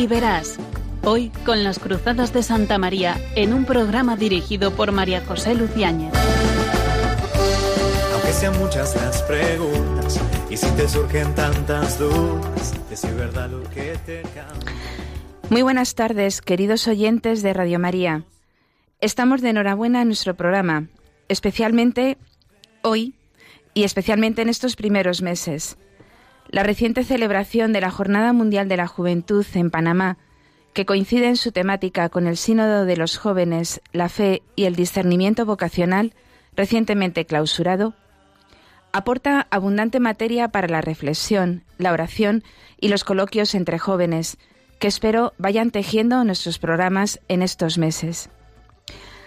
y verás. Hoy con las Cruzadas de Santa María en un programa dirigido por María José Luciáñez. Aunque sean muchas las preguntas y si te surgen tantas dudas, decir verdad lo que te cambia. Muy buenas tardes, queridos oyentes de Radio María. Estamos de enhorabuena en nuestro programa, especialmente hoy y especialmente en estos primeros meses. La reciente celebración de la Jornada Mundial de la Juventud en Panamá, que coincide en su temática con el Sínodo de los Jóvenes, la Fe y el Discernimiento Vocacional, recientemente clausurado, aporta abundante materia para la reflexión, la oración y los coloquios entre jóvenes, que espero vayan tejiendo nuestros programas en estos meses.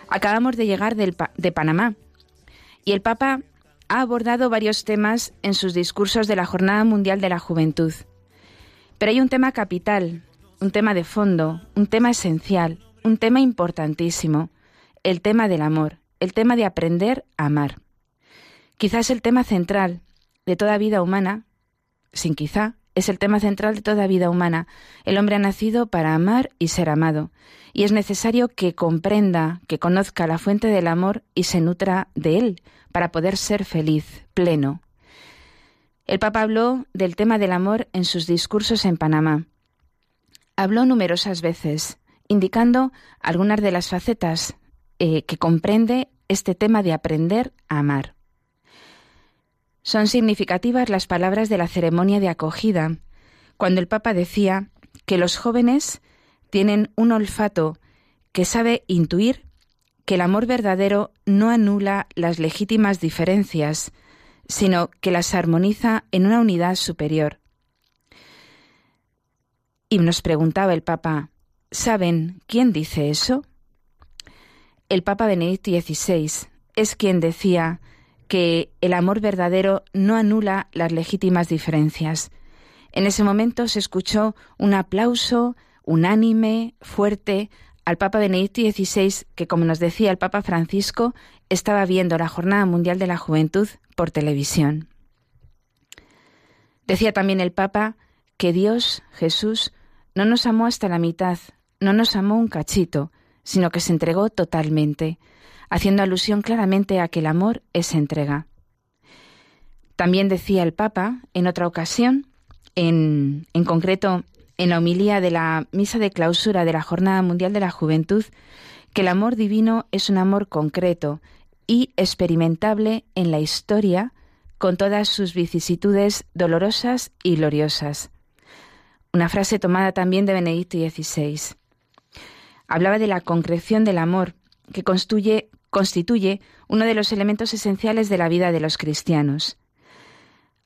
Acabamos de llegar de Panamá y el Papa ha abordado varios temas en sus discursos de la Jornada Mundial de la Juventud. Pero hay un tema capital, un tema de fondo, un tema esencial, un tema importantísimo, el tema del amor, el tema de aprender a amar. Quizás el tema central de toda vida humana, sin quizá, es el tema central de toda vida humana. El hombre ha nacido para amar y ser amado, y es necesario que comprenda, que conozca la fuente del amor y se nutra de él, para poder ser feliz, pleno. El Papa habló del tema del amor en sus discursos en Panamá. Habló numerosas veces, indicando algunas de las facetas eh, que comprende este tema de aprender a amar. Son significativas las palabras de la ceremonia de acogida, cuando el Papa decía que los jóvenes tienen un olfato que sabe intuir que el amor verdadero no anula las legítimas diferencias, sino que las armoniza en una unidad superior. Y nos preguntaba el Papa, ¿saben quién dice eso? El Papa Benedicto XVI es quien decía que el amor verdadero no anula las legítimas diferencias. En ese momento se escuchó un aplauso unánime, fuerte, al Papa Benedicto XVI, que como nos decía el Papa Francisco, estaba viendo la Jornada Mundial de la Juventud por televisión. Decía también el Papa que Dios, Jesús, no nos amó hasta la mitad, no nos amó un cachito, sino que se entregó totalmente haciendo alusión claramente a que el amor es entrega. También decía el Papa en otra ocasión, en, en concreto en la homilía de la misa de clausura de la Jornada Mundial de la Juventud, que el amor divino es un amor concreto y experimentable en la historia con todas sus vicisitudes dolorosas y gloriosas. Una frase tomada también de Benedicto XVI. Hablaba de la concreción del amor, que constituye, constituye uno de los elementos esenciales de la vida de los cristianos.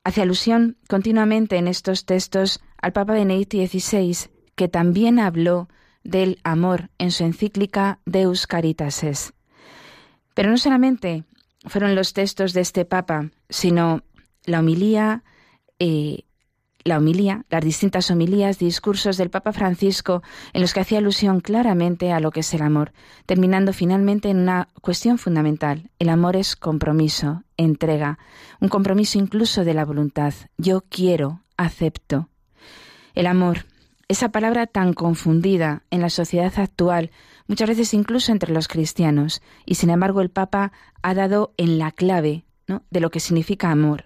Hace alusión continuamente en estos textos al Papa Benedicto XVI, que también habló del amor en su encíclica Deus Caritas Pero no solamente fueron los textos de este Papa, sino la homilía, eh, la homilía, las distintas homilías, discursos del Papa Francisco en los que hacía alusión claramente a lo que es el amor, terminando finalmente en una cuestión fundamental. El amor es compromiso, entrega, un compromiso incluso de la voluntad. Yo quiero, acepto. El amor, esa palabra tan confundida en la sociedad actual, muchas veces incluso entre los cristianos, y sin embargo el Papa ha dado en la clave de lo que significa amor,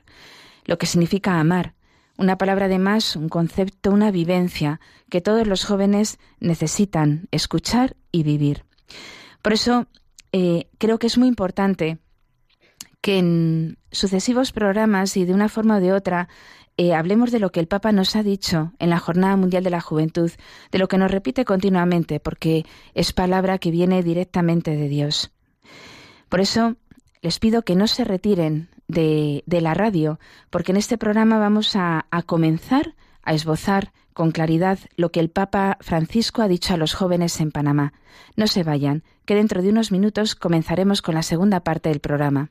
lo que significa amar, una palabra de más, un concepto, una vivencia que todos los jóvenes necesitan escuchar y vivir. Por eso eh, creo que es muy importante que en sucesivos programas y de una forma o de otra eh, hablemos de lo que el Papa nos ha dicho en la Jornada Mundial de la Juventud, de lo que nos repite continuamente, porque es palabra que viene directamente de Dios. Por eso les pido que no se retiren de, la radio, porque en este programa vamos a, comenzar a esbozar con claridad lo que el Papa Francisco ha dicho a los jóvenes en Panamá. No se vayan, que dentro de unos minutos comenzaremos con la segunda parte del programa.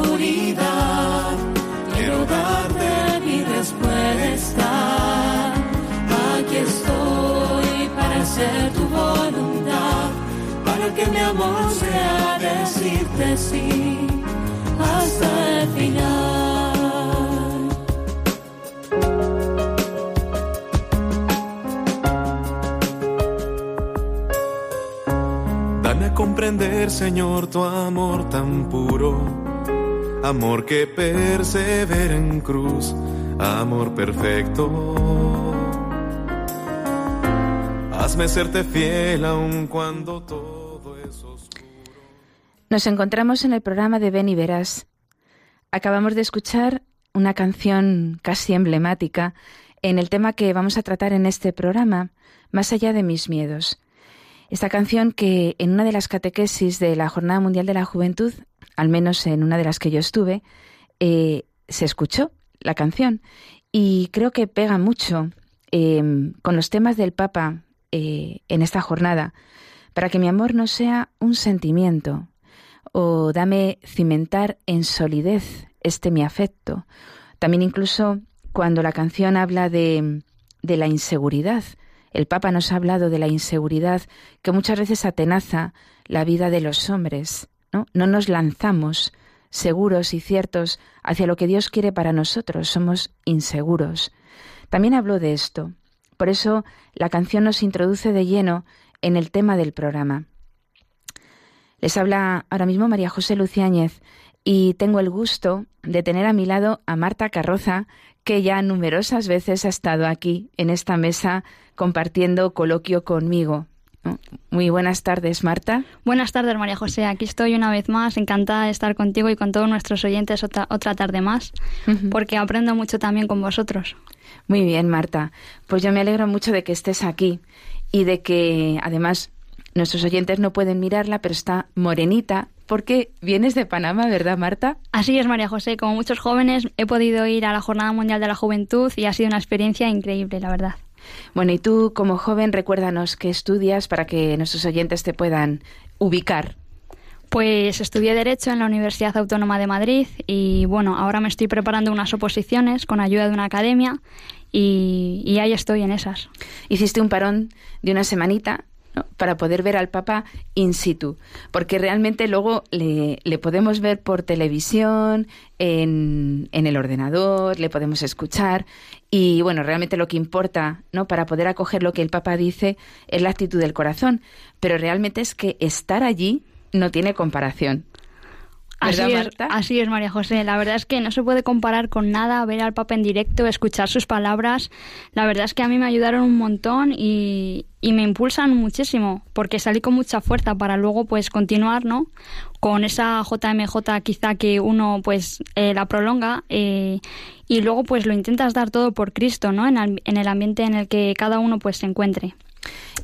amor sea decirte sí hasta el final. Dame a comprender, Señor, tu amor tan puro, amor que persevera en cruz, amor perfecto. Hazme serte fiel aun cuando todo. Nos encontramos en el programa de Ven y Verás. Acabamos de escuchar una canción casi emblemática en el tema que vamos a tratar en este programa, Más allá de mis miedos. Esta canción que en una de las catequesis de la Jornada Mundial de la Juventud, al menos en una de las que yo estuve, eh, se escuchó la canción y creo que pega mucho eh, con los temas del Papa eh, en esta jornada, para que mi amor no sea un sentimiento, o dame cimentar en solidez este mi afecto. También incluso cuando la canción habla de, de la inseguridad, el Papa nos ha hablado de la inseguridad que muchas veces atenaza la vida de los hombres. ¿no? no nos lanzamos seguros y ciertos hacia lo que Dios quiere para nosotros, somos inseguros. También habló de esto, por eso la canción nos introduce de lleno en el tema del programa. Les habla ahora mismo María José Luciáñez y tengo el gusto de tener a mi lado a Marta Carroza, que ya numerosas veces ha estado aquí en esta mesa compartiendo coloquio conmigo. Muy buenas tardes, Marta. Buenas tardes, María José. Aquí estoy una vez más, encantada de estar contigo y con todos nuestros oyentes otra, otra tarde más, porque aprendo mucho también con vosotros. Muy bien, Marta. Pues yo me alegro mucho de que estés aquí y de que además nuestros oyentes no pueden mirarla, pero está morenita porque vienes de Panamá, ¿verdad, Marta? Así es, María José. Como muchos jóvenes, he podido ir a la Jornada Mundial de la Juventud y ha sido una experiencia increíble, la verdad. Bueno, y tú como joven, recuérdanos qué estudias para que nuestros oyentes te puedan ubicar. Pues estudié Derecho en la Universidad Autónoma de Madrid y bueno, ahora me estoy preparando unas oposiciones con ayuda de una academia y, ahí estoy en esas. Hiciste un parón de una semanita para poder ver al Papa in situ, porque realmente luego le, le podemos ver por televisión, en, en, el ordenador, le podemos escuchar y bueno, realmente lo que importa, ¿no? Para poder acoger lo que el Papa dice es la actitud del corazón, pero realmente es que estar allí no tiene comparación. Así es, así es, María José. La verdad es que no se puede comparar con nada ver al Papa en directo, escuchar sus palabras. La verdad es que a mí me ayudaron un montón y, me impulsan muchísimo, porque salí con mucha fuerza para luego pues continuar, ¿no? Con esa JMJ quizá que uno pues eh, la prolonga eh, y luego pues lo intentas dar todo por Cristo, ¿no? En el, en el ambiente en el que cada uno pues se encuentre.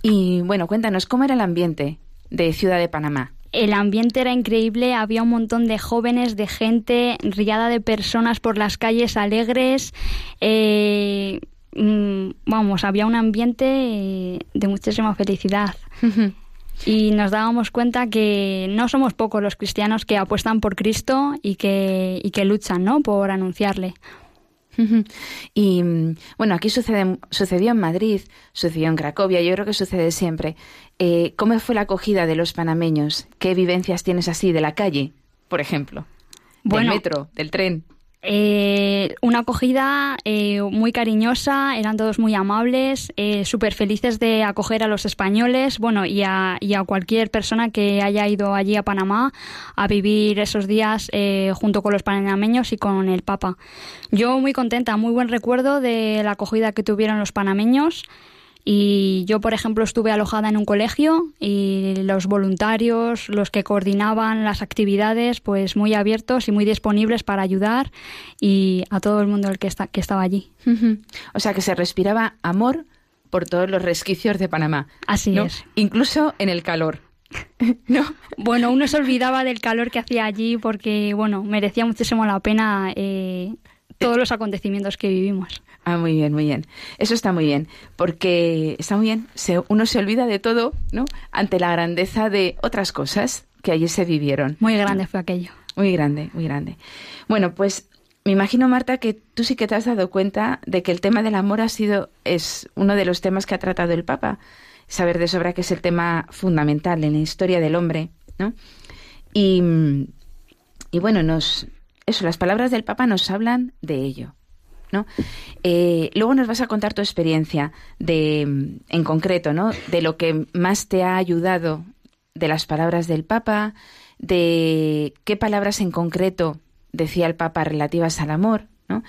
Y bueno, cuéntanos, ¿cómo era el ambiente de Ciudad de Panamá? El ambiente era increíble, había un montón de jóvenes, de gente, riada de personas por las calles alegres. Eh, mm, vamos, había un ambiente eh, de muchísima felicidad. y nos dábamos cuenta que no somos pocos los cristianos que apuestan por Cristo y que, y que luchan ¿no? por anunciarle. Y bueno, aquí sucede, sucedió en Madrid, sucedió en Cracovia, yo creo que sucede siempre. Eh, ¿Cómo fue la acogida de los panameños? ¿Qué vivencias tienes así de la calle, por ejemplo? Del metro, del tren. Eh, una acogida eh, muy cariñosa, eran todos muy amables, eh, súper felices de acoger a los españoles, bueno, y a, y a, cualquier persona que haya ido allí a Panamá a vivir esos días eh, junto con los panameños y con el Papa. Yo muy contenta, muy buen recuerdo de la acogida que tuvieron los panameños. Y yo, por ejemplo, estuve alojada en un colegio y los voluntarios, los que coordinaban las actividades, pues muy abiertos y muy disponibles para ayudar y a todo el mundo el que, está, que estaba allí. O sea, que se respiraba amor por todos los resquicios de Panamá. Así es. Incluso en el calor. ¿No? Bueno, uno se olvidaba del calor que hacía allí porque, bueno, merecía muchísimo la pena eh, todos los acontecimientos que vivimos. Ah, muy bien, muy bien. Eso está muy bien, porque está muy bien, uno se olvida de todo, ¿no? Ante la grandeza de otras cosas que allí se vivieron. Muy grande fue aquello. Muy grande, muy grande. Bueno, pues me imagino, Marta, que tú sí que te has dado cuenta de que el tema del amor ha sido, es uno de los temas que ha tratado el Papa. Saber de sobra que es el tema fundamental en la historia del hombre, ¿no? Y, y bueno, nos, eso, las palabras del Papa nos hablan de ello. ¿No? Eh, luego nos vas a contar tu experiencia de, en concreto, ¿no? De lo que más te ha ayudado de las palabras del Papa, de qué palabras en concreto decía el Papa relativas al amor, ¿no?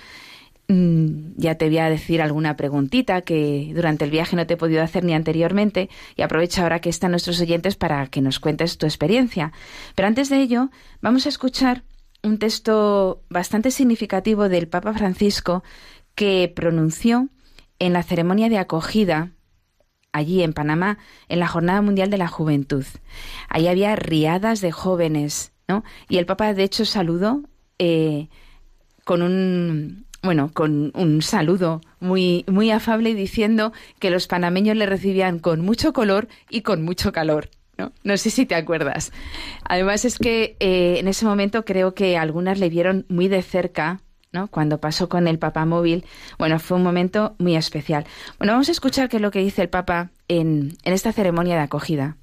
Mm, ya te voy a decir alguna preguntita que durante el viaje no te he podido hacer ni anteriormente y aprovecho ahora que están nuestros oyentes para que nos cuentes tu experiencia. Pero antes de ello, vamos a escuchar un texto bastante significativo del Papa Francisco que pronunció en la ceremonia de acogida allí en Panamá en la Jornada Mundial de la Juventud. Ahí había riadas de jóvenes, ¿no? Y el Papa de hecho saludó eh, con un bueno, con un saludo muy, muy afable diciendo que los panameños le recibían con mucho color y con mucho calor. ¿No? No sé si te acuerdas. Además es que eh, en ese momento creo que algunas le vieron muy de cerca, ¿no? Cuando pasó con el Papa móvil. Bueno, fue un momento muy especial. Bueno, vamos a escuchar qué es lo que dice el Papa en, en esta ceremonia de acogida.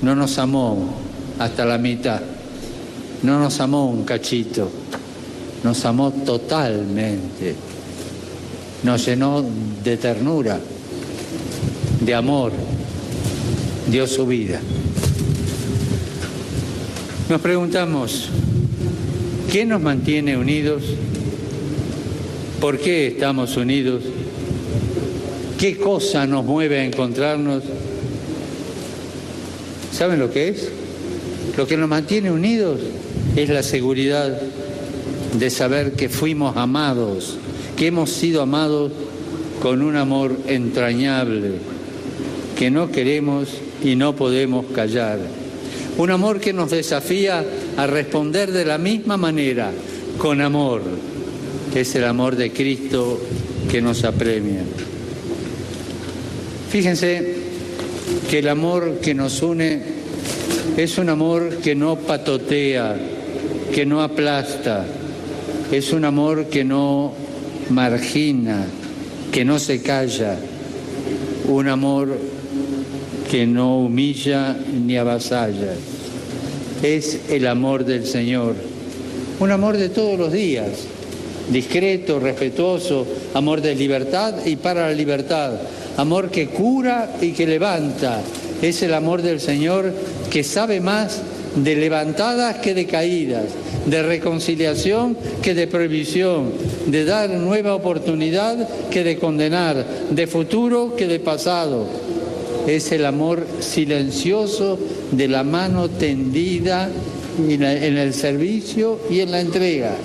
No nos amó hasta la mitad, no nos amó un cachito, nos amó totalmente, nos llenó de ternura, de amor, dio su vida. Nos preguntamos, ¿qué nos mantiene unidos? ¿Por qué estamos unidos? ¿Qué cosa nos mueve a encontrarnos? ¿Saben lo que es? Lo que nos mantiene unidos es la seguridad de saber que fuimos amados, que hemos sido amados con un amor entrañable, que no queremos y no podemos callar. Un amor que nos desafía a responder de la misma manera, con amor, que es el amor de Cristo que nos apremia. Fíjense que el amor que nos une es un amor que no patotea, que no aplasta, es un amor que no margina, que no se calla, un amor que no humilla ni avasalla. Es el amor del Señor, un amor de todos los días, discreto, respetuoso, amor de libertad y para la libertad, amor que cura y que levanta. Es el amor del Señor que sabe más de levantadas que de caídas, de reconciliación que de prohibición, de dar nueva oportunidad que de condenar, de futuro que de pasado es el amor silencioso de la mano tendida en el servicio y en la entrega.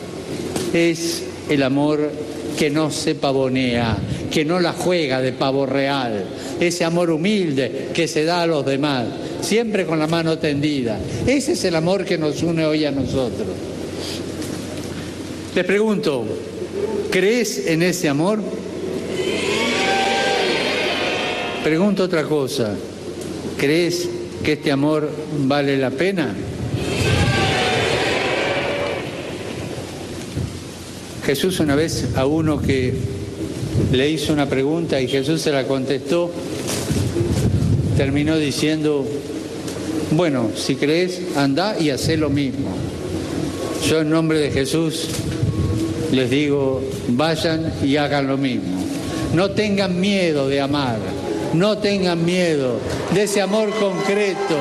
Es el amor que no se pavonea, que no la juega de pavo real, ese amor humilde que se da a los demás, siempre con la mano tendida. Ese es el amor que nos une hoy a nosotros. Les pregunto, ¿crees en ese amor? Pregunto otra cosa, ¿crees que este amor vale la pena? Jesús una vez a uno que le hizo una pregunta y Jesús se la contestó, terminó diciendo, bueno, si crees, anda y haz lo mismo. Yo en nombre de Jesús les digo, vayan y hagan lo mismo. No tengan miedo de amar, no tengan miedo de ese amor concreto,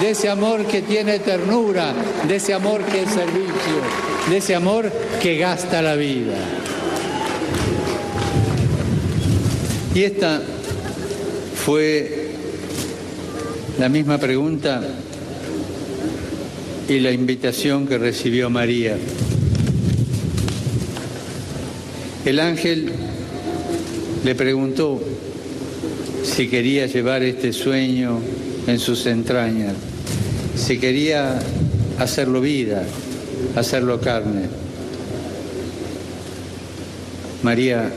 de ese amor que tiene ternura, de ese amor que es servicio, de ese amor que gasta la vida. Y esta fue la misma pregunta y la invitación que recibió María. El ángel le preguntó si quería llevar este sueño en sus entrañas, si quería hacerlo vida, hacerlo carne. María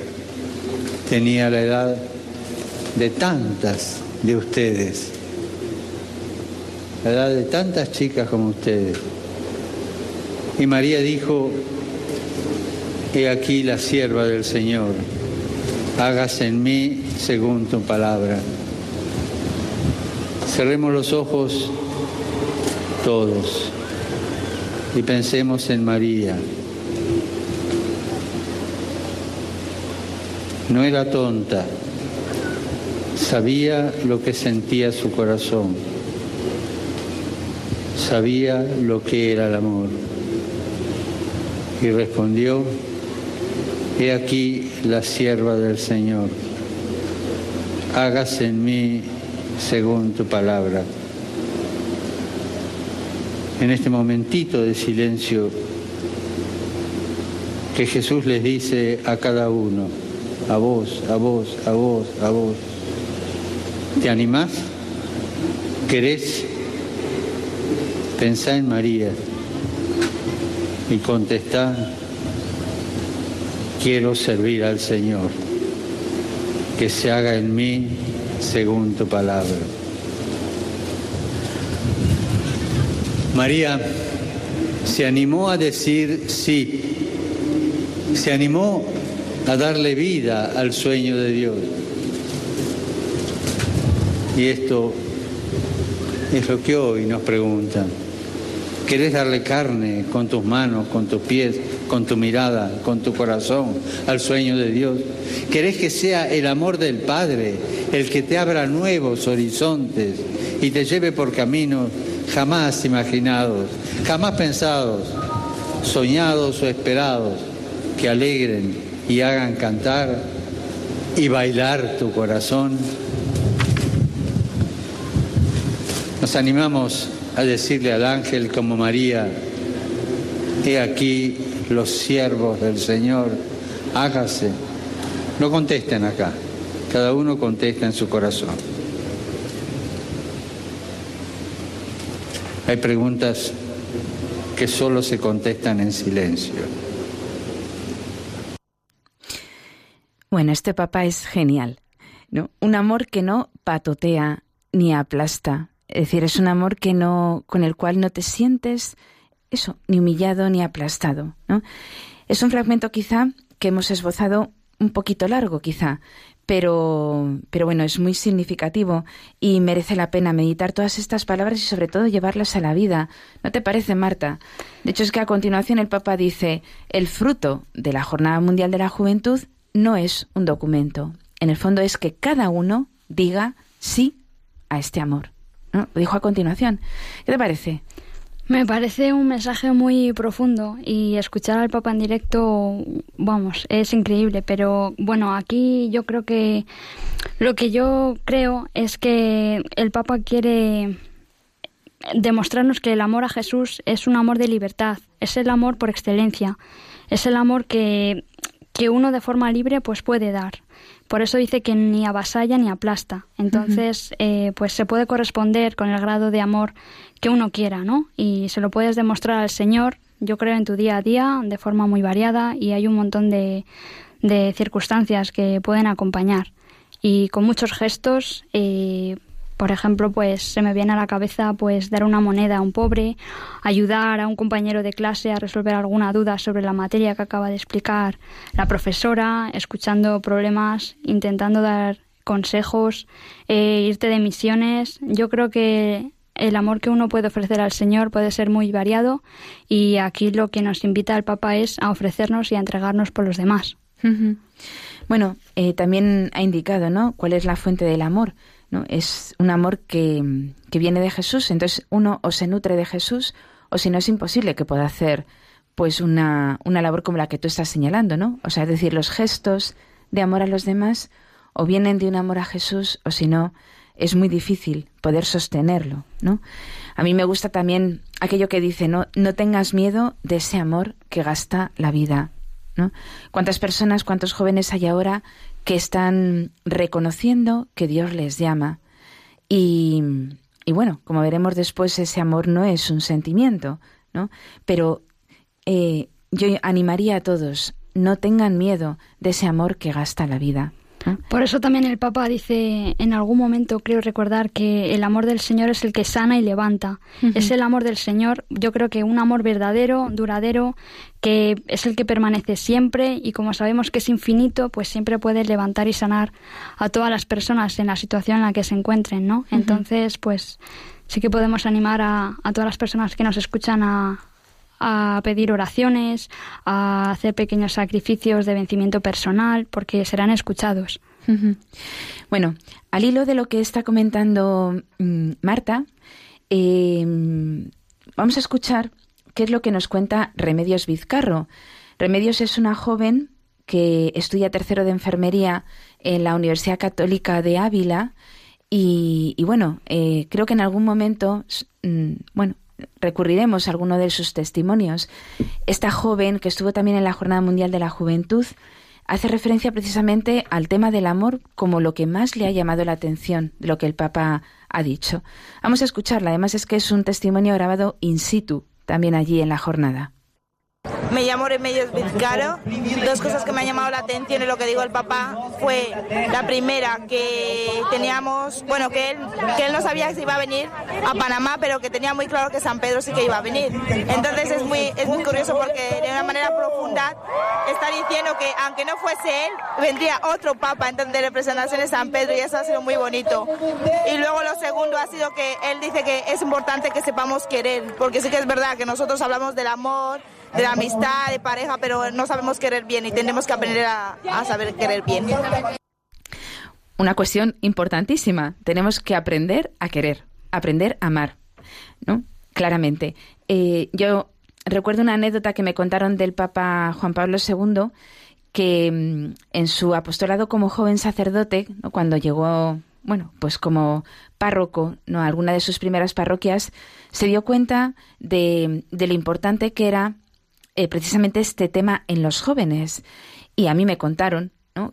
tenía la edad de tantas de ustedes, la edad de tantas chicas como ustedes. Y María dijo, he aquí la sierva del Señor, hágase en mí según tu palabra. Cerremos los ojos todos y pensemos en María. No era tonta, sabía lo que sentía su corazón, sabía lo que era el amor. Y respondió, he aquí la sierva del Señor, hágase en mí según tu palabra. En este momentito de silencio que Jesús les dice a cada uno, a vos, a vos, a vos, a vos, ¿Te animás? ¿Querés? Pensá en María y contestá, quiero servir al Señor, que se haga en mí según tu palabra. María se animó a decir sí, se animó a darle vida al sueño de Dios. Y esto es lo que hoy nos preguntan. ¿Querés darle carne con tus manos, con tus pies, con tu mirada, con tu corazón al sueño de Dios? ¿Querés que sea el amor del Padre el que te abra nuevos horizontes y te lleve por caminos jamás imaginados, jamás pensados, soñados o esperados, que alegren y hagan cantar y bailar tu corazón? Nos animamos a decirle al ángel como María, he aquí los siervos del Señor, hágase. No contesten acá, cada uno contesta en su corazón. Hay preguntas que solo se contestan en silencio. Bueno, este papá es genial, ¿no? Un amor que no patotea ni aplasta, es decir, es un amor que no, con el cual no te sientes eso, ni humillado ni aplastado. ¿no? Es un fragmento quizá que hemos esbozado un poquito largo, quizá, pero, pero bueno, es muy significativo y merece la pena meditar todas estas palabras y sobre todo llevarlas a la vida. ¿No te parece, Marta? De hecho, es que a continuación el Papa dice, el fruto de la Jornada Mundial de la Juventud no es un documento. En el fondo es que cada uno diga sí a este amor. Lo dijo a continuación. ¿Qué te parece? Me parece un mensaje muy profundo y escuchar al Papa en directo, vamos, es increíble. Pero bueno, aquí yo creo que lo que yo creo es que el Papa quiere demostrarnos que el amor a Jesús es un amor de libertad, es el amor por excelencia, es el amor que, que uno de forma libre pues puede dar. Por eso dice que ni avasalla ni aplasta. Entonces, eh, pues se puede corresponder con el grado de amor que uno quiera, ¿no? Y se lo puedes demostrar al Señor, yo creo, en tu día a día, de forma muy variada, y hay un montón de, de circunstancias que pueden acompañar. Y con muchos gestos, eh, por ejemplo, pues se me viene a la cabeza pues dar una moneda a un pobre, ayudar a un compañero de clase a resolver alguna duda sobre la materia que acaba de explicar la profesora, escuchando problemas, intentando dar consejos, eh, irte de misiones. Yo creo que el amor que uno puede ofrecer al Señor puede ser muy variado y aquí lo que nos invita el Papa es a ofrecernos y a entregarnos por los demás. Bueno, eh, también ha indicado, ¿no? ¿Cuál es la fuente del amor? Es un amor que, que viene de Jesús. Entonces uno o se nutre de Jesús o si no es imposible que pueda hacer pues una, una labor como la que tú estás señalando, ¿no? O sea, es decir, los gestos de amor a los demás o vienen de un amor a Jesús o si no, es muy difícil poder sostenerlo, ¿no? A mí me gusta también aquello que dice, no, no tengas miedo de ese amor que gasta la vida, ¿no? ¿Cuántas personas, cuántos jóvenes hay ahora que están reconociendo que Dios les llama? Y, y bueno, como veremos después, ese amor no es un sentimiento, ¿no? Pero eh, yo animaría a todos, no tengan miedo de ese amor que gasta la vida. Por eso también el Papa dice en algún momento, creo recordar, que el amor del Señor es el que sana y levanta. Es el amor del Señor, yo creo que un amor verdadero, duradero, que es el que permanece siempre y como sabemos que es infinito, pues siempre puede levantar y sanar a todas las personas en la situación en la que se encuentren, ¿no? Entonces, pues sí que podemos animar a todas las personas que nos escuchan a, a pedir oraciones, a hacer pequeños sacrificios de vencimiento personal, porque serán escuchados. Bueno, al hilo de lo que está comentando mm, Marta, eh, vamos a escuchar qué es lo que nos cuenta Remedios Vizcarro. Remedios es una joven que estudia tercero de enfermería en la Universidad Católica de Ávila y, bueno, eh, creo que en algún momento, mm, bueno, recurriremos a alguno de sus testimonios. Esta joven, que estuvo también en la Jornada Mundial de la Juventud, hace referencia precisamente al tema del amor como lo que más le ha llamado la atención de lo que el Papa ha dicho. Vamos a escucharla, además es que es un testimonio grabado in situ, también allí en la jornada. Me llamo Remedios Vizcaro. Dos cosas que me han llamado la atención en lo que digo el papá fue la primera que teníamos, bueno, que él, que él no sabía si iba a venir a Panamá, pero que tenía muy claro que San Pedro sí que iba a venir. Entonces es muy, es muy curioso porque de una manera profunda está diciendo que aunque no fuese él, vendría otro papa entonces de representación de San Pedro y eso ha sido muy bonito. Y luego lo segundo ha sido que él dice que es importante que sepamos querer, porque sí que es verdad que nosotros hablamos del amor, de la amistad, de pareja, pero no sabemos querer bien y tenemos que aprender a, saber querer bien. Una cuestión importantísima. Tenemos que aprender a querer, aprender a amar, ¿no? Claramente. Eh, yo recuerdo una anécdota que me contaron del Papa Juan Pablo II, que mm, en su apostolado como joven sacerdote, cuando llegó, bueno, pues como párroco, ¿no? a alguna de sus primeras parroquias, se dio cuenta de, de lo importante que era eh, precisamente este tema en los jóvenes. Y a mí me contaron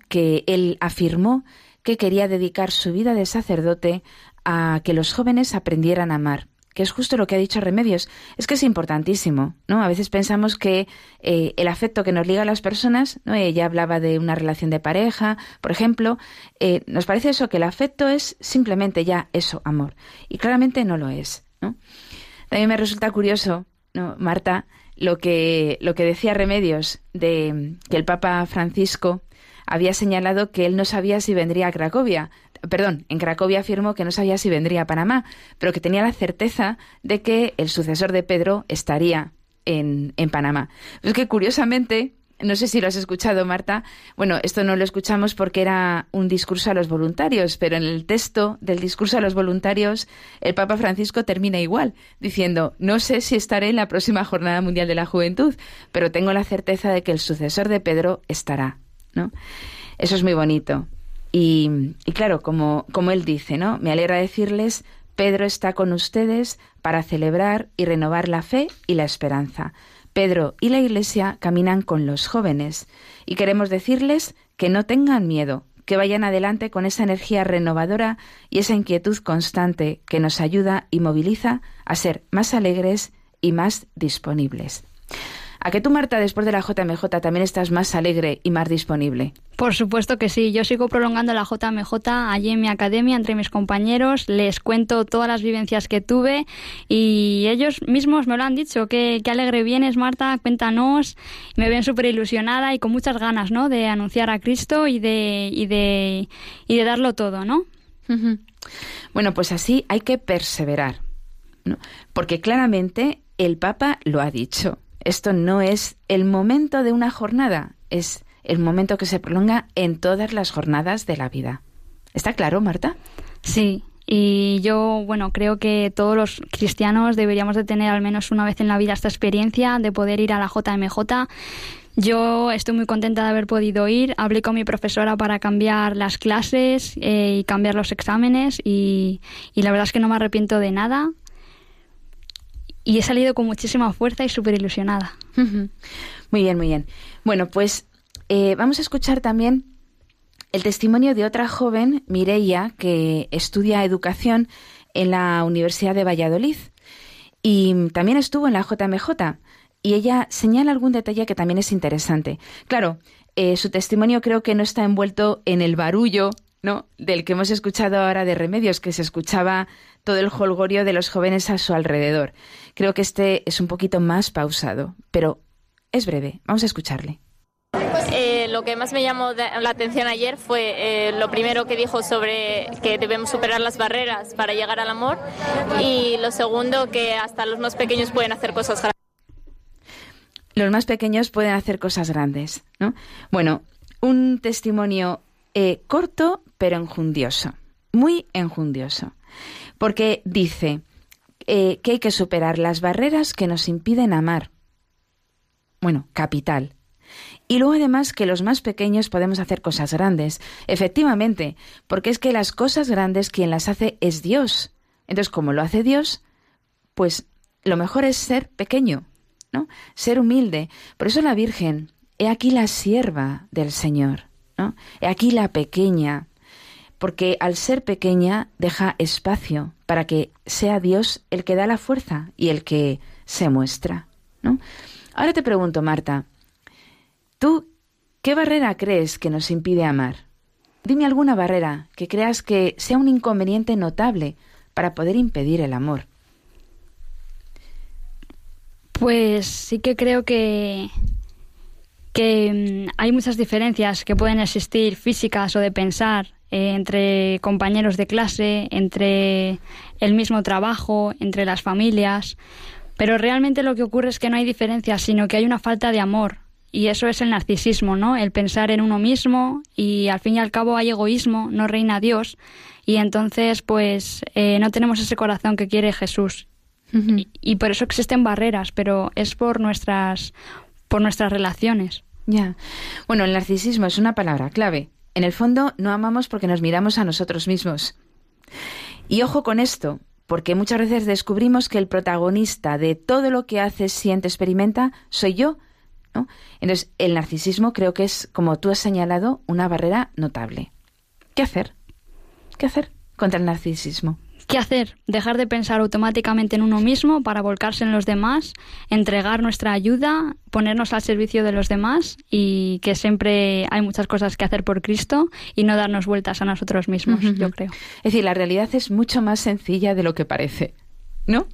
que él afirmó que quería dedicar su vida de sacerdote a que los jóvenes aprendieran a amar que es justo lo que ha dicho Remedios, es que es importantísimo, ¿no? A veces pensamos que eh, el afecto que nos liga a las personas, ¿no? Ella hablaba de una relación de pareja, por ejemplo, eh, nos parece eso, que el afecto es simplemente ya eso, amor. Y claramente no lo es. También me resulta curioso, ¿no? Marta, lo que, lo que decía Remedios de que el Papa Francisco había señalado que él no sabía si vendría a Cracovia. Perdón, en Cracovia afirmó que no sabía si vendría a Panamá, pero que tenía la certeza de que el sucesor de Pedro estaría en, en Panamá. Es que curiosamente no sé si lo has escuchado, Marta. Bueno, esto no lo escuchamos porque era un discurso a los voluntarios, pero en el texto del discurso a los voluntarios, el Papa Francisco termina igual, diciendo, no sé si estaré en la próxima Jornada Mundial de la Juventud, pero tengo la certeza de que el sucesor de Pedro estará. ¿no? Eso es muy bonito. Y, y claro, como, como él dice, ¿no? Me alegra decirles, Pedro está con ustedes para celebrar y renovar la fe y la esperanza Pedro y la Iglesia caminan con los jóvenes y queremos decirles que no tengan miedo, que vayan adelante con esa energía renovadora y esa inquietud constante que nos ayuda y moviliza a ser más alegres y más disponibles. ¿A que tú, Marta, después de la JMJ también estás más alegre y más disponible? Por supuesto que sí. Yo sigo prolongando la JMJ allí en mi academia entre mis compañeros. Les cuento todas las vivencias que tuve y ellos mismos me lo han dicho. Qué, qué alegre vienes, Marta. Cuéntanos. Me ven súper ilusionada y con muchas ganas, ¿no? De anunciar a Cristo y de, y de, y de darlo todo, ¿no? Bueno, pues así hay que perseverar Porque claramente el Papa lo ha dicho. Esto no es el momento de una jornada, es el momento que se prolonga en todas las jornadas de la vida. ¿Está claro, Marta? Sí, y yo, bueno, creo que todos los cristianos deberíamos de tener al menos una vez en la vida esta experiencia de poder ir a la JMJ. Yo estoy muy contenta de haber podido ir. Hablé con mi profesora para cambiar las clases eh, y cambiar los exámenes y, la verdad es que no me arrepiento de nada. Y he salido con muchísima fuerza y súper ilusionada. Muy bien, muy bien. Bueno, pues eh, vamos a escuchar también el testimonio de otra joven, Mireia, que estudia educación en la Universidad de Valladolid y también estuvo en la JMJ y ella señala algún detalle que también es interesante. Claro, eh, su testimonio creo que no está envuelto en el barullo ¿no? del que hemos escuchado ahora de Remedios, que se escuchaba todo el holgorio de los jóvenes a su alrededor. Creo que este es un poquito más pausado, pero es breve. Vamos a escucharle. Eh, lo que más me llamó la atención ayer fue eh, lo primero que dijo sobre que debemos superar las barreras para llegar al amor y lo segundo que hasta los más pequeños pueden hacer cosas grandes. Los más pequeños pueden hacer cosas grandes, ¿no? Bueno, un testimonio eh, corto pero enjundioso, muy enjundioso, porque dice que hay que superar las barreras que nos impiden amar. Bueno, capital y luego además que los más pequeños podemos hacer cosas grandes. Efectivamente, porque es que las cosas grandes quien las hace es Dios. Entonces, como lo hace Dios, pues lo mejor es ser pequeño, ¿no? Ser humilde. Por eso la Virgen, he aquí la sierva del Señor, ¿no? He aquí la pequeña, porque al ser pequeña deja espacio para que sea Dios el que da la fuerza y el que se muestra, ¿no? Ahora te pregunto, Marta, ¿Tú qué barrera crees que nos impide amar? Dime alguna barrera que creas que sea un inconveniente notable para poder impedir el amor. Pues sí que creo que, que mm, hay muchas diferencias que pueden existir físicas o de pensar eh, entre compañeros de clase, entre el mismo trabajo, entre las familias, pero realmente lo que ocurre es que no hay diferencias, sino que hay una falta de amor, y eso es el narcisismo, ¿no? El pensar en uno mismo y al fin y al cabo hay egoísmo, no reina Dios. Y entonces, pues, eh, no tenemos ese corazón que quiere Jesús. y, por eso existen barreras, pero es por nuestras, por nuestras relaciones. Ya. Bueno, el narcisismo es una palabra clave. En el fondo, no amamos porque nos miramos a nosotros mismos. Y ojo con esto, porque muchas veces descubrimos que el protagonista de todo lo que hace, siente, experimenta, soy yo, entonces, el narcisismo creo que es, como tú has señalado, una barrera notable. ¿Qué hacer? ¿Qué hacer contra el narcisismo? ¿Qué hacer? Dejar de pensar automáticamente en uno mismo para volcarse en los demás, entregar nuestra ayuda, ponernos al servicio de los demás y que siempre hay muchas cosas que hacer por Cristo y no darnos vueltas a nosotros mismos, yo creo. Es decir, la realidad es mucho más sencilla de lo que parece, ¿no?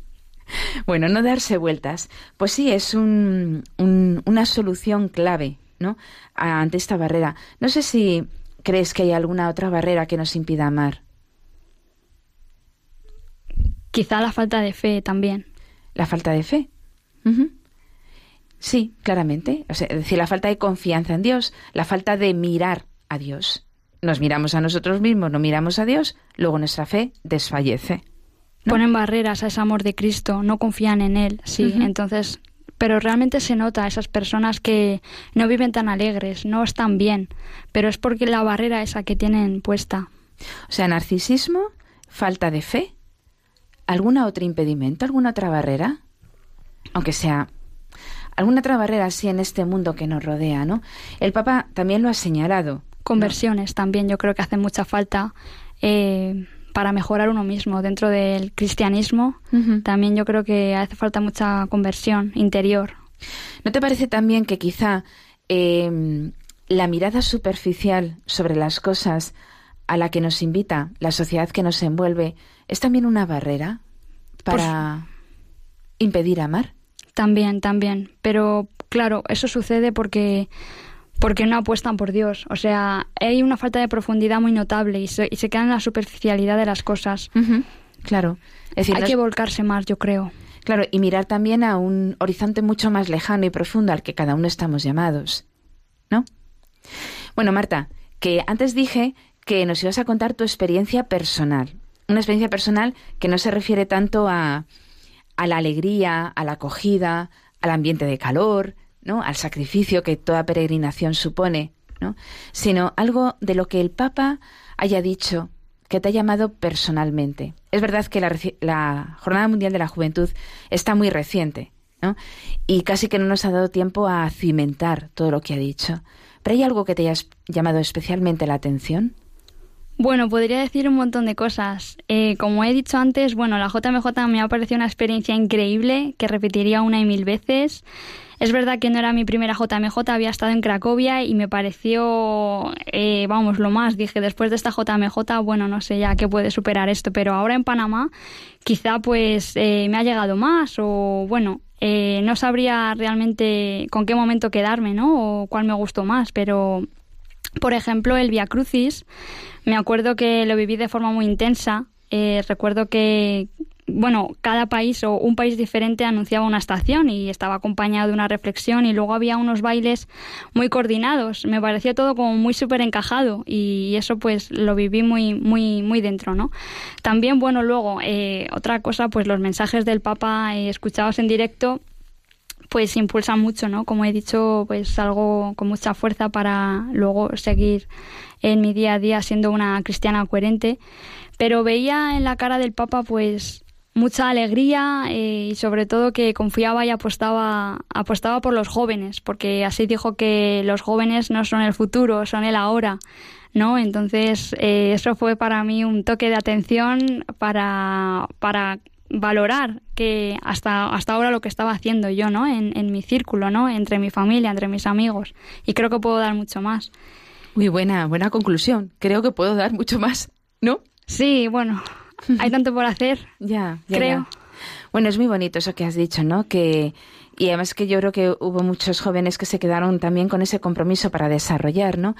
Bueno, no darse vueltas. Pues sí, es un, una solución clave, ¿no? Ante esta barrera. No sé si crees que hay alguna otra barrera que nos impida amar. Quizá la falta de fe también. La falta de fe. Sí, claramente. es decir, la falta de confianza en Dios, la falta de mirar a Dios. Nos miramos a nosotros mismos, no miramos a Dios, luego nuestra fe desfallece. Ponen barreras a ese amor de Cristo, no confían en Él, sí. Entonces, pero realmente se nota a esas personas que no viven tan alegres, no están bien, pero es porque la barrera esa que tienen puesta. O sea, narcisismo, falta de fe, alguna otro impedimento, alguna otra barrera, aunque sea alguna otra barrera así en este mundo que nos rodea, ¿no? El Papa también lo ha señalado. Conversiones también yo creo que hacen mucha falta. Eh, para mejorar uno mismo. Dentro del cristianismo también yo creo que hace falta mucha conversión interior. ¿No te parece también que quizá em, la mirada superficial sobre las cosas a la que nos invita la sociedad que nos envuelve es también una barrera para impedir amar? También, también. Pero claro, eso sucede porque porque no apuestan por Dios. O sea, hay una falta de profundidad muy notable y se, y se quedan en la superficialidad de las cosas. Claro. Es decir, Hay que volcarse más, yo creo. Claro, y mirar también a un horizonte mucho más lejano y profundo al que cada uno estamos llamados. ¿No? Bueno, Marta, que antes dije que nos ibas a contar tu experiencia personal. Una experiencia personal que no se refiere tanto a, a la alegría, a la acogida, al ambiente de calor, ¿no? al sacrificio que toda peregrinación supone, ¿no? sino algo de lo que el Papa haya dicho que te ha llamado personalmente. Es verdad que la, Jornada Mundial de la Juventud está muy reciente, ¿no? Y casi que no nos ha dado tiempo a cimentar todo lo que ha dicho. ¿Pero hay algo que te haya llamado especialmente la atención? Bueno, podría decir un montón de cosas. Eh, como he dicho antes, bueno, la JMJ me ha parecido una experiencia increíble que repetiría una y mil veces. Es verdad que no era mi primera JMJ, había estado en Cracovia y me pareció, eh, vamos, lo más. Dije, después de esta JMJ, bueno, no sé ya qué puede superar esto, pero ahora en Panamá quizá pues eh, me ha llegado más o bueno, eh, no sabría realmente con qué momento quedarme, ¿no? O cuál me gustó más, pero por ejemplo, el Via Crucis, me acuerdo que lo viví de forma muy intensa. recuerdo que, bueno, cada país o un país diferente anunciaba una estación y estaba acompañado de una reflexión y luego había unos bailes muy coordinados. Me parecía todo como muy súper encajado y eso pues lo viví muy, muy, muy dentro, ¿no? También, bueno, luego, eh, otra cosa, pues los mensajes del Papa eh, escuchados en directo pues impulsan mucho, ¿no? Como he dicho, pues algo con mucha fuerza para luego seguir en mi día a día siendo una cristiana coherente. Pero veía en la cara del Papa, pues mucha alegría eh, y sobre todo que confiaba y apostaba, apostaba por los jóvenes, porque así dijo que los jóvenes no son el futuro, son el ahora. ¿no? Entonces, eh, eso fue para mí un toque de atención para, para valorar que hasta, hasta ahora lo que estaba haciendo yo, ¿no? En, en mi círculo, ¿no? Entre mi familia, entre mis amigos. Y creo que puedo dar mucho más. Muy buena, buena conclusión. Creo que puedo dar mucho más, ¿no? Sí, bueno, hay tanto por hacer. ya, creo. Bueno, es muy bonito eso que has dicho, ¿no? Que y además que yo creo que hubo muchos jóvenes que se quedaron también con ese compromiso para desarrollar, ¿no?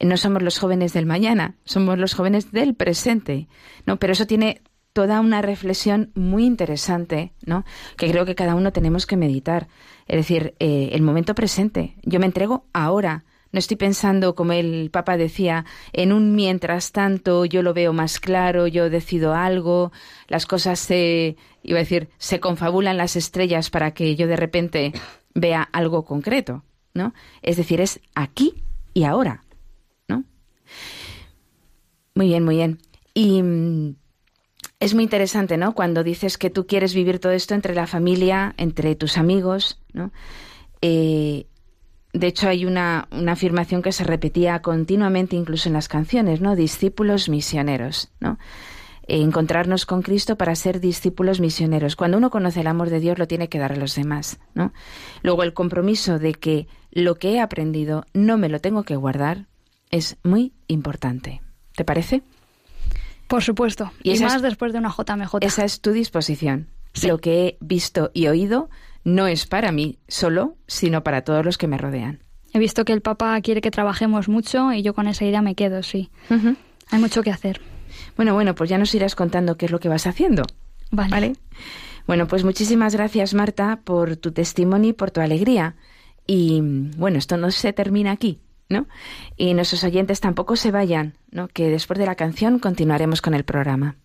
No somos los jóvenes del mañana, somos los jóvenes del presente, ¿no? Pero eso tiene toda una reflexión muy interesante, ¿no? Que creo que cada uno tenemos que meditar. Es decir, eh, el momento presente. Yo me entrego ahora. No estoy pensando, como el Papa decía, en un mientras tanto, yo lo veo más claro, yo decido algo, las cosas se, iba a decir, se confabulan las estrellas para que yo de repente vea algo concreto, ¿no? Es decir, es aquí y ahora, ¿no? Muy bien, muy bien. Y mm, es muy interesante, ¿no? Cuando dices que tú quieres vivir todo esto entre la familia, entre tus amigos, ¿no? Eh, de hecho, hay una, afirmación que se repetía continuamente incluso en las canciones, ¿no? Discípulos misioneros, ¿no? encontrarnos con Cristo para ser discípulos misioneros. Cuando uno conoce el amor de Dios lo tiene que dar a los demás, ¿no? Luego el compromiso de que lo que he aprendido no me lo tengo que guardar es muy importante. ¿Te parece? Por supuesto. Y, más después de una JMJ. Esa es tu disposición. Lo que he visto y oído no es para mí solo, sino para todos los que me rodean. He visto que el Papa quiere que trabajemos mucho y yo con esa idea me quedo, sí. Hay mucho que hacer. Bueno, bueno, pues ya nos irás contando qué es lo que vas haciendo. Vale. Bueno, pues muchísimas gracias, Marta, por tu testimonio y por tu alegría. Y bueno, esto no se termina aquí, ¿no? Y nuestros oyentes tampoco se vayan, ¿no? Que después de la canción continuaremos con el programa.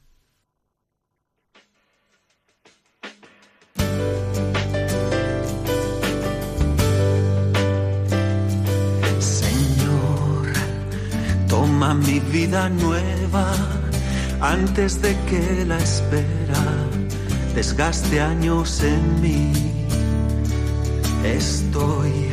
mi vida nueva antes de que la espera desgaste años en mí. Estoy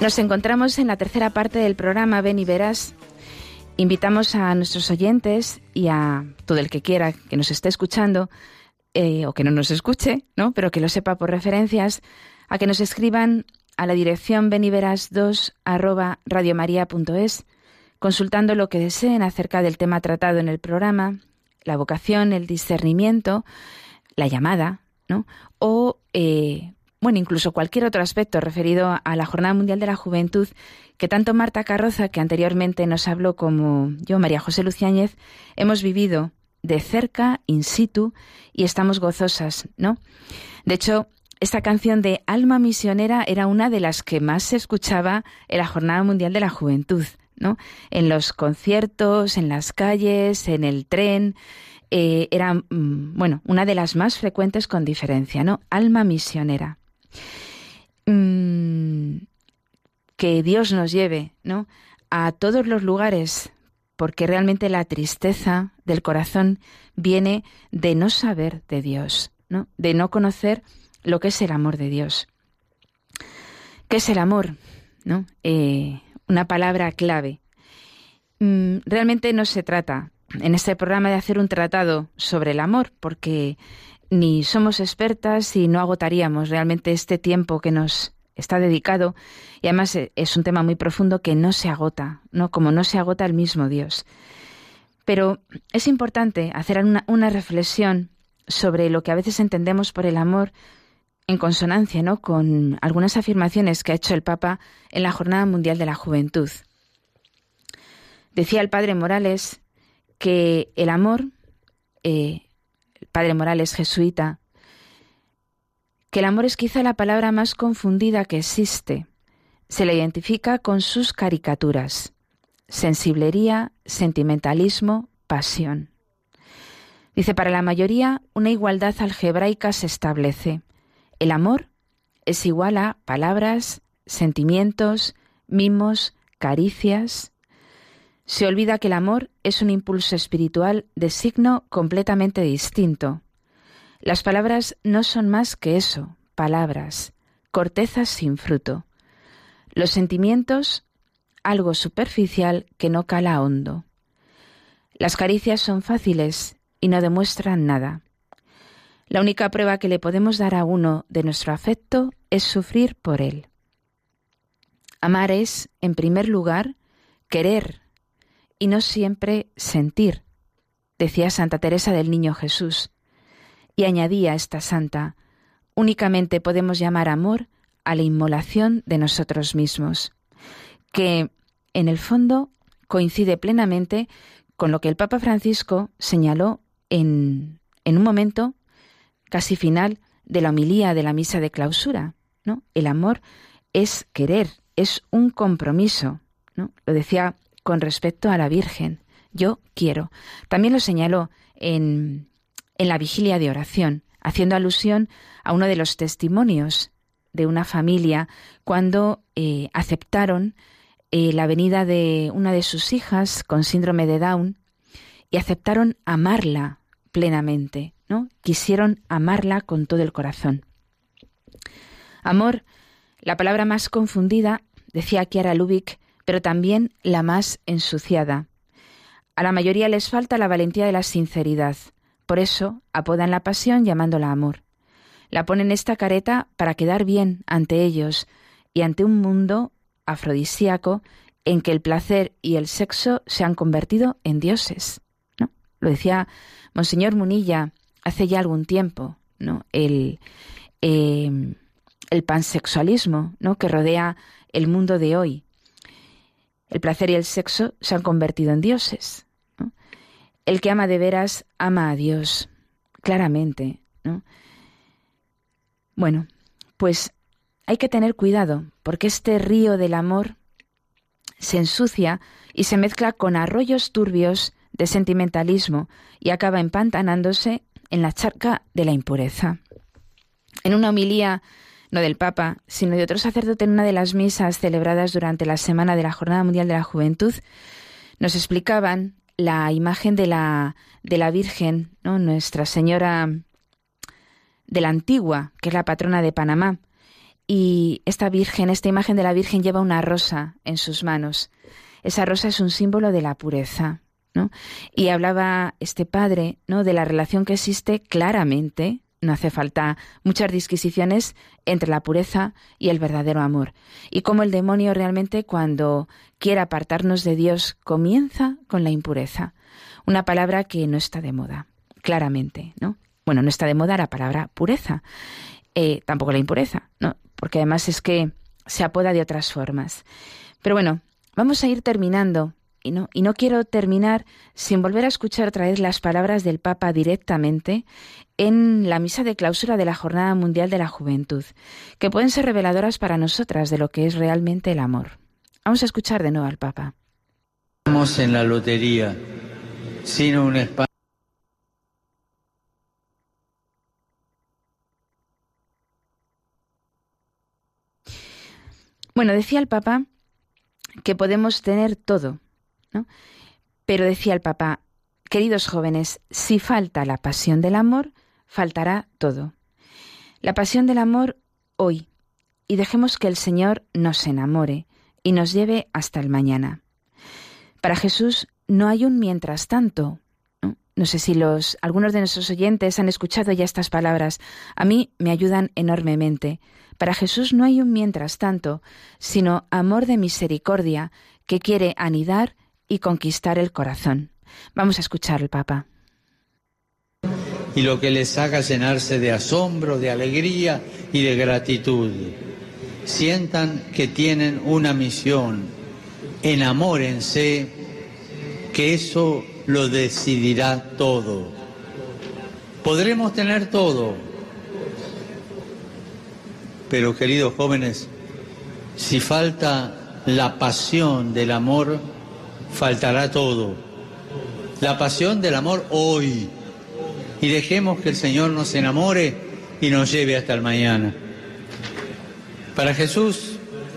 Nos encontramos en la tercera parte del programa Ven y Verás. Invitamos a nuestros oyentes y a todo el que quiera que nos esté escuchando eh, o que no nos escuche, ¿no? pero que lo sepa por referencias, a que nos escriban a la dirección beniveras2 arroba radiomaria.es, consultando lo que deseen acerca del tema tratado en el programa, la vocación, el discernimiento, la llamada, ¿no? o eh, bueno, incluso cualquier otro aspecto referido a la Jornada Mundial de la Juventud que tanto Marta Carroza, que anteriormente nos habló, como yo, María José Luciáñez, hemos vivido de cerca, in situ, y estamos gozosas, ¿no? De hecho, esta canción de Alma Misionera era una de las que más se escuchaba en la Jornada Mundial de la Juventud, ¿no? En los conciertos, en las calles, en el tren, eh, era, mm, bueno, una de las más frecuentes con diferencia, ¿no? Alma Misionera. Mm, que Dios nos lleve, ¿no? A todos los lugares, porque realmente la tristeza del corazón viene de no saber de Dios, ¿no? De no conocer lo que es el amor de Dios. ¿Qué es el amor? ¿No? Eh, una palabra clave. Mm, realmente no se trata en este programa de hacer un tratado sobre el amor, porque ni somos expertas y no agotaríamos realmente este tiempo que nos está dedicado y además eh, es un tema muy profundo que no se agota, ¿no? Como no se agota el mismo Dios. Pero es importante hacer una, reflexión sobre lo que a veces entendemos por el amor en consonancia, ¿no? con algunas afirmaciones que ha hecho el Papa en la Jornada Mundial de la Juventud. Decía el padre Morales que el amor eh, padre Morales jesuita, que el amor es quizá la palabra más confundida que existe. Se le identifica con sus caricaturas, sensiblería, sentimentalismo, pasión. Dice, para la mayoría una igualdad algebraica se establece. El amor es igual a palabras, sentimientos, mimos, caricias, se olvida que el amor es un impulso espiritual de signo completamente distinto. Las palabras no son más que eso, palabras, cortezas sin fruto. Los sentimientos, algo superficial que no cala hondo. Las caricias son fáciles y no demuestran nada. La única prueba que le podemos dar a uno de nuestro afecto es sufrir por él. Amar es, en primer lugar, querer y no siempre sentir, decía Santa Teresa del Niño Jesús. Y añadía esta santa, únicamente podemos llamar amor a la inmolación de nosotros mismos, que en el fondo coincide plenamente con lo que el Papa Francisco señaló en, en un momento casi final de la homilía de la misa de clausura. ¿no? El amor es querer, es un compromiso. ¿no? Lo decía con respecto a la Virgen. Yo quiero. También lo señaló en, en la vigilia de oración, haciendo alusión a uno de los testimonios de una familia cuando eh, aceptaron eh, la venida de una de sus hijas con síndrome de Down y aceptaron amarla plenamente, ¿no? Quisieron amarla con todo el corazón. Amor, la palabra más confundida, decía Kiara Lubick, pero también la más ensuciada. A la mayoría les falta la valentía de la sinceridad, por eso apodan la pasión llamándola amor. La ponen esta careta para quedar bien ante ellos y ante un mundo afrodisíaco en que el placer y el sexo se han convertido en dioses. Lo decía Monseñor Munilla hace ya algún tiempo, ¿no? El, em, el pansexualismo, ¿no? Que rodea el mundo de hoy. El placer y el sexo se han convertido en dioses. El que ama de veras ama a Dios, claramente. ¿no? Bueno, pues hay que tener cuidado, porque este río del amor se ensucia y se mezcla con arroyos turbios de sentimentalismo y acaba empantanándose en la charca de la impureza. En una homilía, no del Papa, sino de otro sacerdote en una de las misas celebradas durante la semana de la Jornada Mundial de la Juventud, nos explicaban la imagen de la, de la Virgen. Nuestra Señora de la Antigua, que es la patrona de Panamá. Y esta Virgen, esta imagen de la Virgen lleva una rosa en sus manos. Esa rosa es un símbolo de la pureza. ¿no? Y hablaba este padre ¿no? de la relación que existe claramente, no hace falta muchas disquisiciones entre la pureza y el verdadero amor. Y cómo el demonio realmente cuando quiere apartarnos de Dios comienza con la impureza. Una palabra que no está de moda, claramente, ¿no? Bueno, no está de moda la palabra pureza, eh, tampoco la impureza, ¿no? Porque además es que se apoda de otras formas. Pero bueno, vamos a ir terminando y no, y no quiero terminar sin volver a escuchar otra vez las palabras del Papa directamente en la misa de clausura de la Jornada Mundial de la Juventud, que pueden ser reveladoras para nosotras de lo que es realmente el amor. Vamos a escuchar de nuevo al Papa. Estamos en la lotería, sino un espacio. Bueno, decía el Papa que podemos tener todo, pero decía el Papa, queridos jóvenes, si falta la pasión del amor, faltará todo. La pasión del amor hoy, y dejemos que el Señor nos enamore y nos lleve hasta el mañana. Para Jesús no hay un mientras tanto. No, sé si los algunos de nuestros oyentes han escuchado ya estas palabras. A mí me ayudan enormemente. Para Jesús no hay un mientras tanto, sino amor de misericordia que quiere anidar y conquistar el corazón. Vamos a escuchar al Papa. Y lo que les haga llenarse de asombro, de alegría y de gratitud. Sientan que tienen una misión. Enamórense, que eso lo decidirá todo. Podremos tener todo, pero queridos jóvenes, si falta la pasión del amor, faltará todo. La pasión del amor hoy. Y dejemos que el Señor nos enamore y nos lleve hasta el mañana. Para Jesús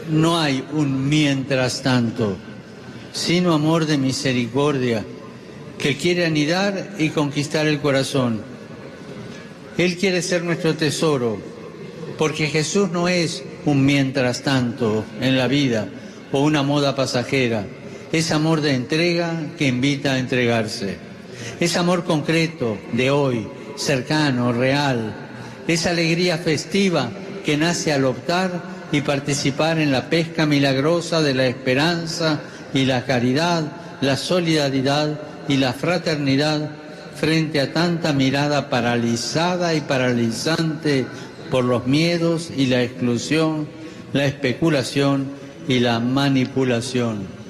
no hay un mientras tanto, sino amor de misericordia que quiere anidar y conquistar el corazón. Él quiere ser nuestro tesoro, porque Jesús no es un mientras tanto en la vida o una moda pasajera es amor de entrega que invita a entregarse. Es amor concreto de hoy, cercano, real. Es alegría festiva que nace al optar y participar en la pesca milagrosa de la esperanza y la caridad, la solidaridad y la fraternidad frente a tanta mirada paralizada y paralizante por los miedos y la exclusión, la especulación y la manipulación.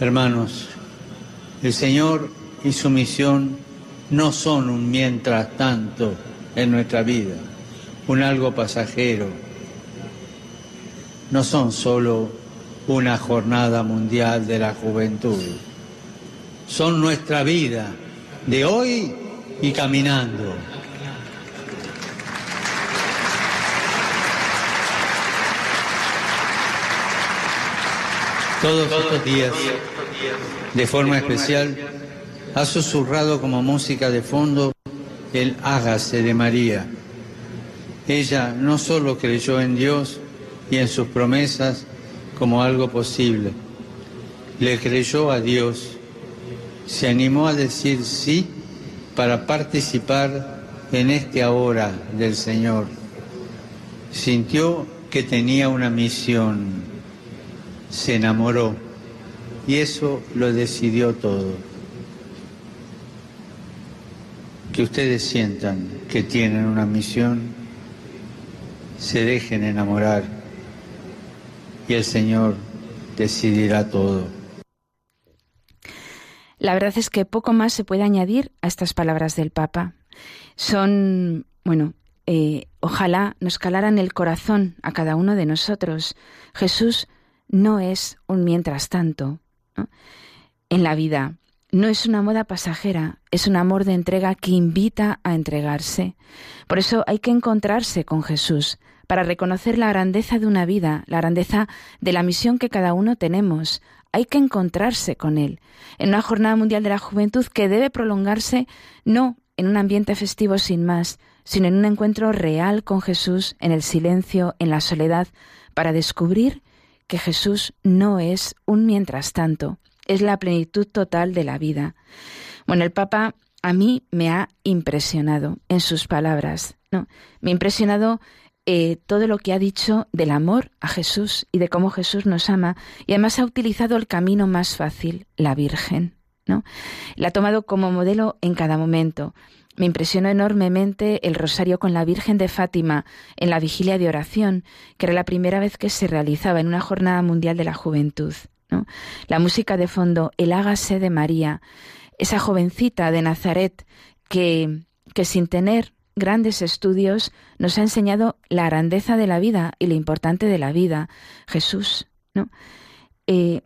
Hermanos, el Señor y su misión no son un mientras tanto en nuestra vida, un algo pasajero. No son solo una jornada mundial de la juventud. Son nuestra vida de hoy y caminando. Todos estos días, de forma especial, ha susurrado como música de fondo el hágase de María. Ella no solo creyó en Dios y en sus promesas como algo posible, le creyó a Dios, se animó a decir sí para participar en este ahora del Señor. Sintió que tenía una misión se enamoró Y eso lo decidió todo. Que ustedes sientan que tienen una misión, se dejen enamorar y el Señor decidirá todo. La verdad es que poco más se puede añadir a estas palabras del Papa. Son, bueno, eh, ojalá nos calaran el corazón a cada uno de nosotros. Jesús no es un mientras tanto en la vida. No es una moda pasajera, es un amor de entrega que invita a entregarse. Por eso hay que encontrarse con Jesús para reconocer la grandeza de una vida, la grandeza de la misión que cada uno tenemos. Hay que encontrarse con Él en una jornada mundial de la juventud que debe prolongarse no en un ambiente festivo sin más, sino en un encuentro real con Jesús en el silencio, en la soledad, para descubrir que Jesús no es un mientras tanto, es la plenitud total de la vida. Bueno, el Papa a mí me ha impresionado en sus palabras, ¿no? Me ha impresionado eh, todo lo que ha dicho del amor a Jesús y de cómo Jesús nos ama, y además ha utilizado el camino más fácil, la Virgen, ¿no? La ha tomado como modelo en cada momento. Me impresionó enormemente el rosario con la Virgen de Fátima en la vigilia de oración, que era la primera vez que se realizaba en una jornada mundial de la juventud. La música de fondo, el hágase de María, esa jovencita de Nazaret que, que sin tener grandes estudios nos ha enseñado la grandeza de la vida y lo importante de la vida. Jesús, ¿no? Eh,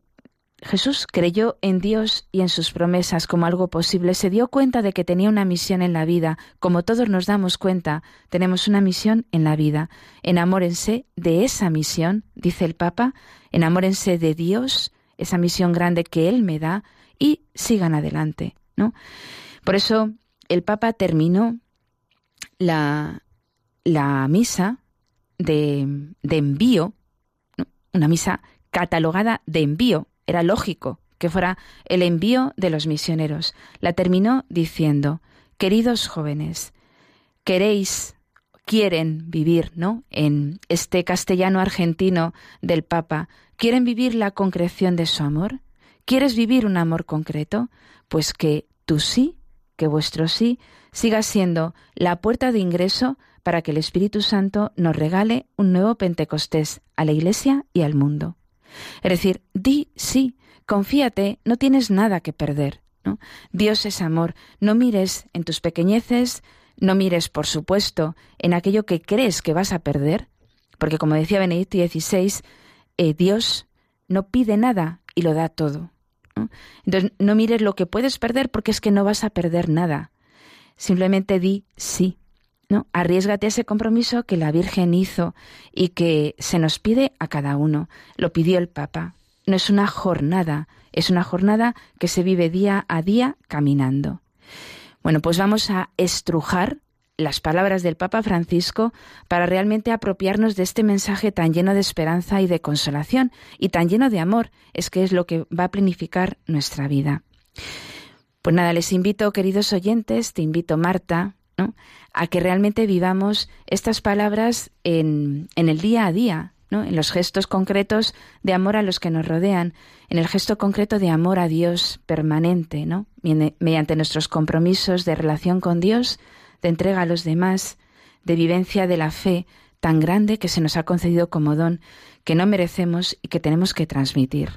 Jesús creyó en Dios y en sus promesas como algo posible, se dio cuenta de que tenía una misión en la vida, como todos nos damos cuenta, tenemos una misión en la vida. Enamórense de esa misión, dice el Papa, enamórense de Dios, esa misión grande que Él me da, y sigan adelante, ¿no? Por eso el Papa terminó la, la misa de, de envío, una misa catalogada de envío, era lógico que fuera el envío de los misioneros. La terminó diciendo, queridos jóvenes, queréis, quieren vivir, ¿no? En este castellano argentino del Papa, ¿quieren vivir la concreción de su amor? ¿Quieres vivir un amor concreto? Pues que tu sí, que vuestro sí, siga siendo la puerta de ingreso para que el Espíritu Santo nos regale un nuevo Pentecostés a la Iglesia y al mundo. Es decir, di sí, confíate, no tienes nada que perder. ¿no? Dios es amor, no mires en tus pequeñeces, no mires, por supuesto, en aquello que crees que vas a perder, porque como decía Benedicto XVI, eh, Dios no pide nada y lo da todo. Entonces, no mires lo que puedes perder porque es que no vas a perder nada. Simplemente di sí. ¿No? Arriesgate a ese compromiso que la Virgen hizo y que se nos pide a cada uno. Lo pidió el Papa. No es una jornada, es una jornada que se vive día a día caminando. Bueno, pues vamos a estrujar las palabras del Papa Francisco para realmente apropiarnos de este mensaje tan lleno de esperanza y de consolación y tan lleno de amor, es que es lo que va a planificar nuestra vida. Pues nada, les invito, queridos oyentes, te invito, Marta, a que realmente vivamos estas palabras en, en el día a día, ¿no? en los gestos concretos de amor a los que nos rodean, en el gesto concreto de amor a Dios permanente, ¿no? mediante nuestros compromisos de relación con Dios, de entrega a los demás, de vivencia de la fe tan grande que se nos ha concedido como don, que no merecemos y que tenemos que transmitir.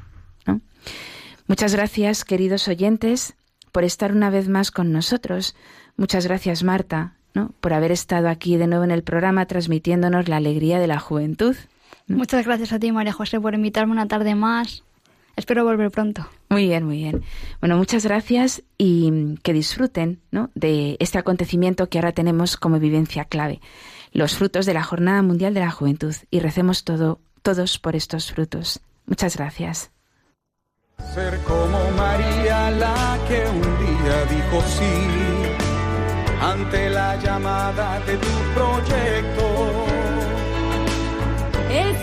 Muchas gracias, queridos oyentes, por estar una vez más con nosotros. Muchas gracias, Marta, ¿no? por haber estado aquí de nuevo en el programa transmitiéndonos la alegría de la juventud. Muchas gracias a ti, María José, por invitarme una tarde más. Espero volver pronto. Muy bien, muy bien. Bueno, muchas gracias y que disfruten ¿no? de este acontecimiento que ahora tenemos como vivencia clave, los frutos de la Jornada Mundial de la Juventud. Y recemos todo, todos por estos frutos. Muchas gracias. Ser como María, la que un día dijo sí ante la llamada de tu proyecto. El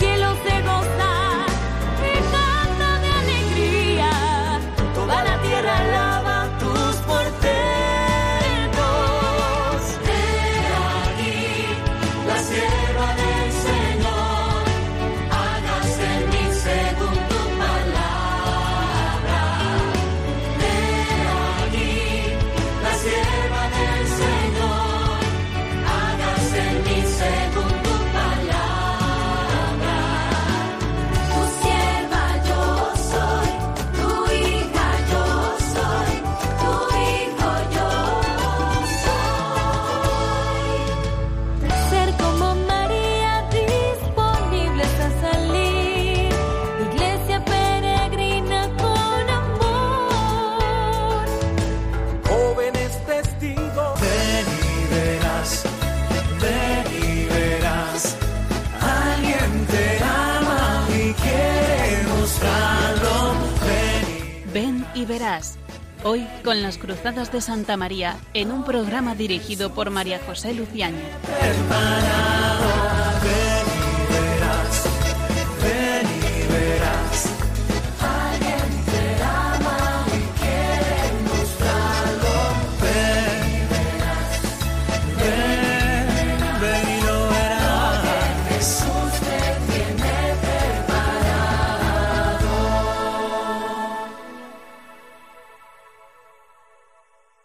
Cruzadas de Santa María en un programa dirigido por María José Luciano.